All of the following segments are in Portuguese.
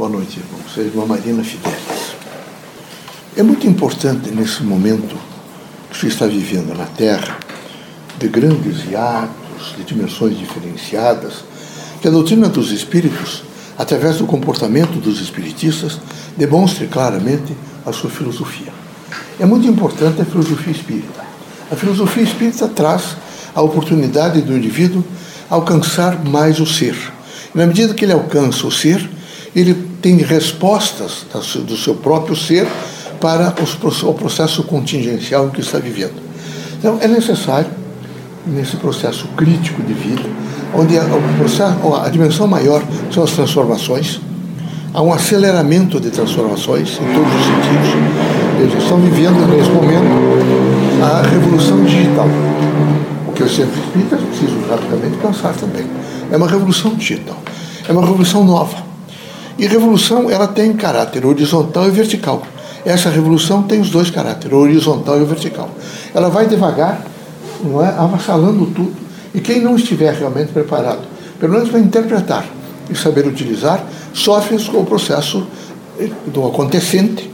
Boa noite, irmão. Sou a irmã Marina Fidelis. É muito importante nesse momento que você está vivendo na Terra, de grandes hiatos, de dimensões diferenciadas, que a doutrina dos espíritos, através do comportamento dos espiritistas, demonstre claramente a sua filosofia. É muito importante a filosofia espírita. A filosofia espírita traz a oportunidade do indivíduo alcançar mais o ser. E na medida que ele alcança o ser, ele tem respostas do seu próprio ser para o processo contingencial que está vivendo. Então, é necessário, nesse processo crítico de vida, onde a, a dimensão maior são as transformações, há um aceleramento de transformações em todos os sentidos. Eles estão vivendo, nesse momento, a revolução digital. O que eu sempre explico, é preciso rapidamente pensar também. É uma revolução digital. É uma revolução nova e revolução ela tem caráter horizontal e vertical. Essa revolução tem os dois caráteres, horizontal e vertical. Ela vai devagar, não é, avassalando tudo. E quem não estiver realmente preparado, pelo menos para interpretar e saber utilizar, sofre com o processo do acontecente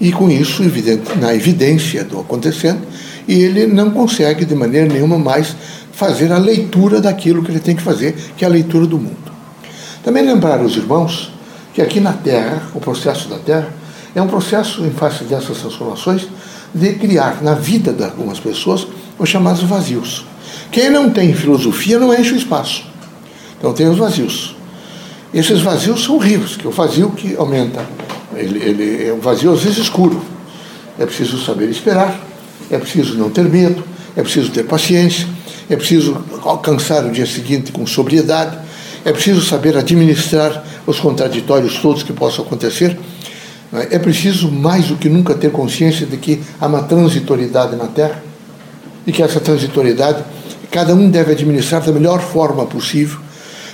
e com isso, evidente, na evidência do acontecente, e ele não consegue de maneira nenhuma mais fazer a leitura daquilo que ele tem que fazer, que é a leitura do mundo. Também lembrar os irmãos que aqui na Terra, o processo da Terra, é um processo, em face dessas transformações, de criar na vida de algumas pessoas os chamados vazios. Quem não tem filosofia não enche o espaço. Então tem os vazios. Esses vazios são horríveis, que é o vazio que aumenta. Ele, ele é um vazio às vezes escuro. É preciso saber esperar, é preciso não ter medo, é preciso ter paciência, é preciso alcançar o dia seguinte com sobriedade, é preciso saber administrar os contraditórios todos que possam acontecer. É preciso mais do que nunca ter consciência de que há uma transitoriedade na Terra e que essa transitoriedade cada um deve administrar da melhor forma possível.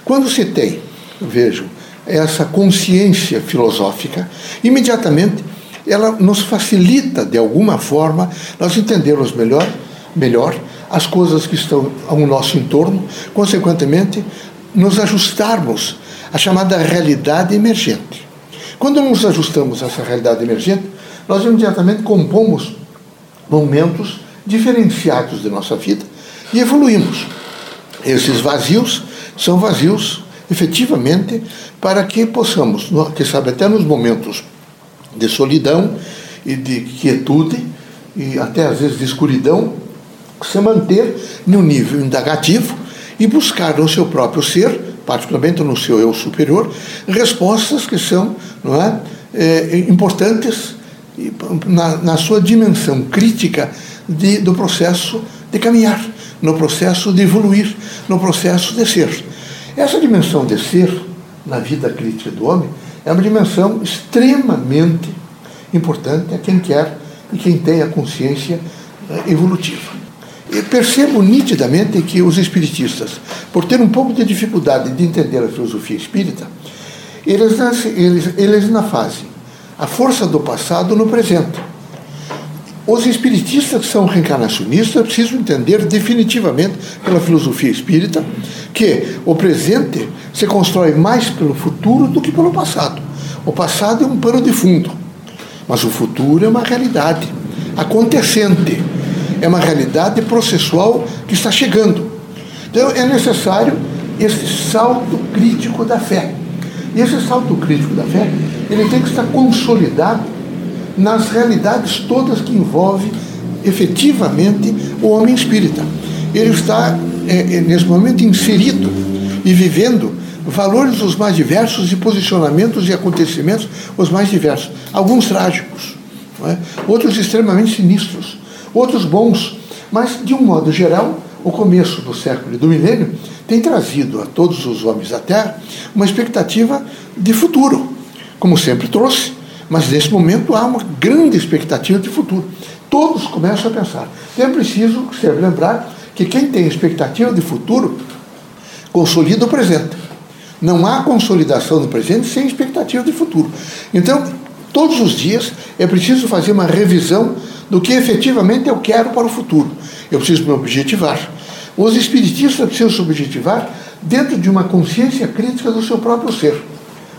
Quando se tem, vejo, essa consciência filosófica, imediatamente ela nos facilita de alguma forma nós entendermos melhor, melhor as coisas que estão ao nosso entorno, consequentemente nos ajustarmos à chamada realidade emergente. Quando nos ajustamos a essa realidade emergente, nós imediatamente compomos momentos diferenciados de nossa vida e evoluímos. Esses vazios são vazios, efetivamente, para que possamos, que sabe, até nos momentos de solidão e de quietude, e até às vezes de escuridão, se manter no nível indagativo e buscar no seu próprio ser, particularmente no seu eu superior, respostas que são não é, é importantes na, na, sua dimensão crítica de, do processo de caminhar, no processo de evoluir, no processo de ser. Essa dimensão de ser na vida crítica do homem é uma dimensão extremamente importante a quem quer e quem tem a consciência eh, evolutiva. E percebo nitidamente que os espiritistas, por ter um pouco de dificuldade de entender a filosofia espírita, eles, eles, eles na fazem a força do passado no presente. Os espiritistas que são reencarnacionistas precisam entender definitivamente pela filosofia espírita que o presente se constrói mais pelo futuro do que pelo passado. O passado é um pano de fundo, mas o futuro é uma realidade acontecente é uma realidade processual que está chegando. Então é necessário esse salto crítico da fé. E esse salto crítico da fé, ele tem que estar consolidado nas realidades todas que envolvem efetivamente o homem espírita. Ele está, é, é, nesse momento, inserido e vivendo valores os mais diversos e posicionamentos e acontecimentos os mais diversos. Alguns trágicos, é? outros extremamente sinistros, outros bons. Mas, de um modo geral, o começo do século e do milênio tem trazido a todos os homens da Terra uma expectativa de futuro, como sempre trouxe. Mas nesse momento há uma grande expectativa de futuro. Todos começam a pensar. Então é preciso sempre lembrar que quem tem expectativa de futuro consolida o presente. Não há consolidação do presente sem expectativa de futuro. Então, todos os dias é preciso fazer uma revisão do que efetivamente eu quero para o futuro. Eu preciso me objetivar. Os espiritistas precisam se objetivar dentro de uma consciência crítica do seu próprio ser.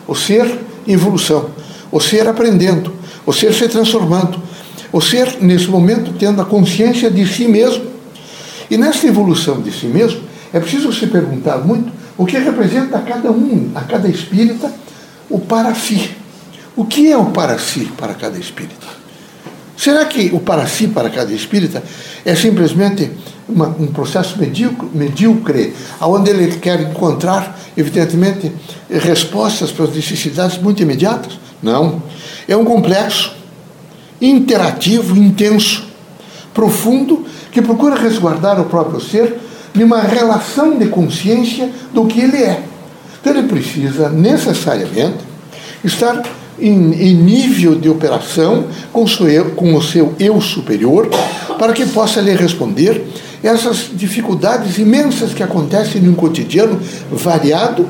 O ser em evolução, o ser aprendendo, o ser se transformando, o ser, nesse momento, tendo a consciência de si mesmo. E nessa evolução de si mesmo, é preciso se perguntar muito o que representa a cada um, a cada espírita, o para si. O que é o para si para cada espírita? Será que o para si para cada espírita é simplesmente uma, um processo medíocre, medíocre, onde ele quer encontrar, evidentemente, respostas para as necessidades muito imediatas? Não. É um complexo interativo, intenso, profundo, que procura resguardar o próprio ser numa relação de consciência do que ele é. Então ele precisa necessariamente estar em, em nível de operação com seu, com o seu eu superior para que possa lhe responder essas dificuldades imensas que acontecem no cotidiano variado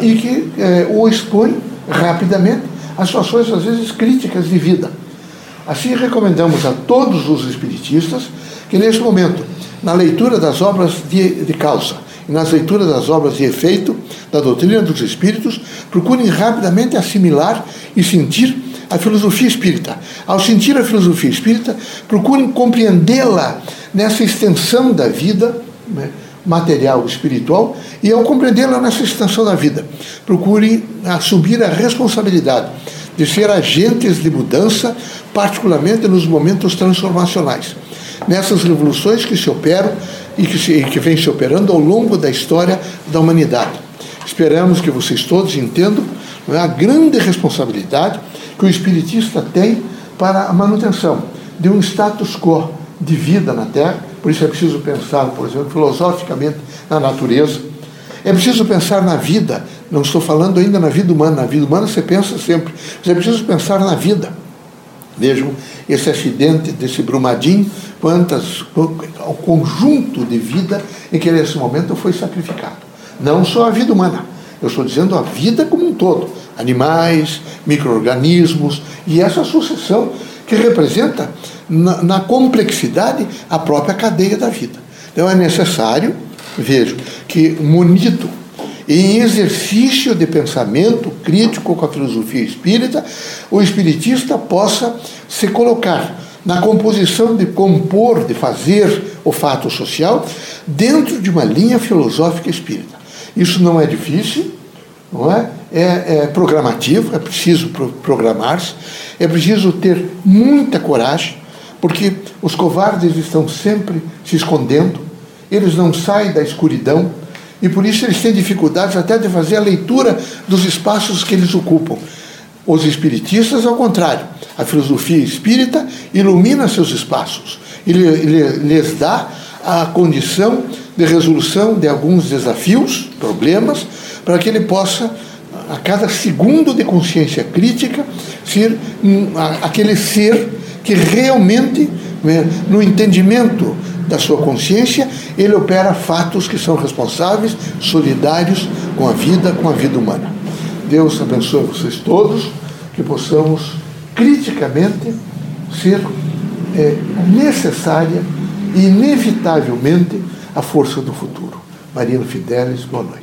é? e que é, o expõe rapidamente a situações, às vezes, críticas de vida. Assim, recomendamos a todos os espiritistas que, neste momento, na leitura das obras de, de causa e nas leituras das obras de efeito da doutrina dos espíritos, procurem rapidamente assimilar e sentir a filosofia espírita. Ao sentir a filosofia espírita, procurem compreendê-la nessa extensão da vida né, material espiritual e ao compreendê-la nessa extensão da vida, procurem assumir a responsabilidade de ser agentes de mudança, particularmente nos momentos transformacionais nessas revoluções que se operam e que, se, que vem se operando ao longo da história da humanidade. Esperamos que vocês todos entendam é, a grande responsabilidade que o espiritista tem para a manutenção de um status quo de vida na Terra. Por isso é preciso pensar, por exemplo, filosoficamente na natureza. É preciso pensar na vida. Não estou falando ainda na vida humana. Na vida humana você pensa sempre. Mas é preciso pensar na vida. Vejam esse acidente desse Brumadinho, quantas, o conjunto de vida em que nesse momento foi sacrificado. Não só a vida humana, eu estou dizendo a vida como um todo. Animais, micro-organismos e essa sucessão que representa na, na complexidade a própria cadeia da vida. Então é necessário, vejo, que munido em exercício de pensamento crítico com a filosofia espírita, o espiritista possa se colocar na composição de compor, de fazer o fato social dentro de uma linha filosófica espírita. Isso não é difícil, não é? É, é programativo, é preciso programar-se, é preciso ter muita coragem, porque os covardes estão sempre se escondendo, eles não saem da escuridão, e por isso eles têm dificuldades até de fazer a leitura dos espaços que eles ocupam. Os espiritistas, ao contrário, a filosofia espírita ilumina seus espaços, ele, ele lhes dá a condição de resolução de alguns desafios, problemas, para que ele possa, a cada segundo de consciência crítica, ser aquele ser que realmente, né, no entendimento da sua consciência, ele opera fatos que são responsáveis, solidários com a vida, com a vida humana. Deus abençoe vocês todos, que possamos criticamente ser é, necessária e inevitavelmente a força do futuro. Marino Fidelis, boa noite.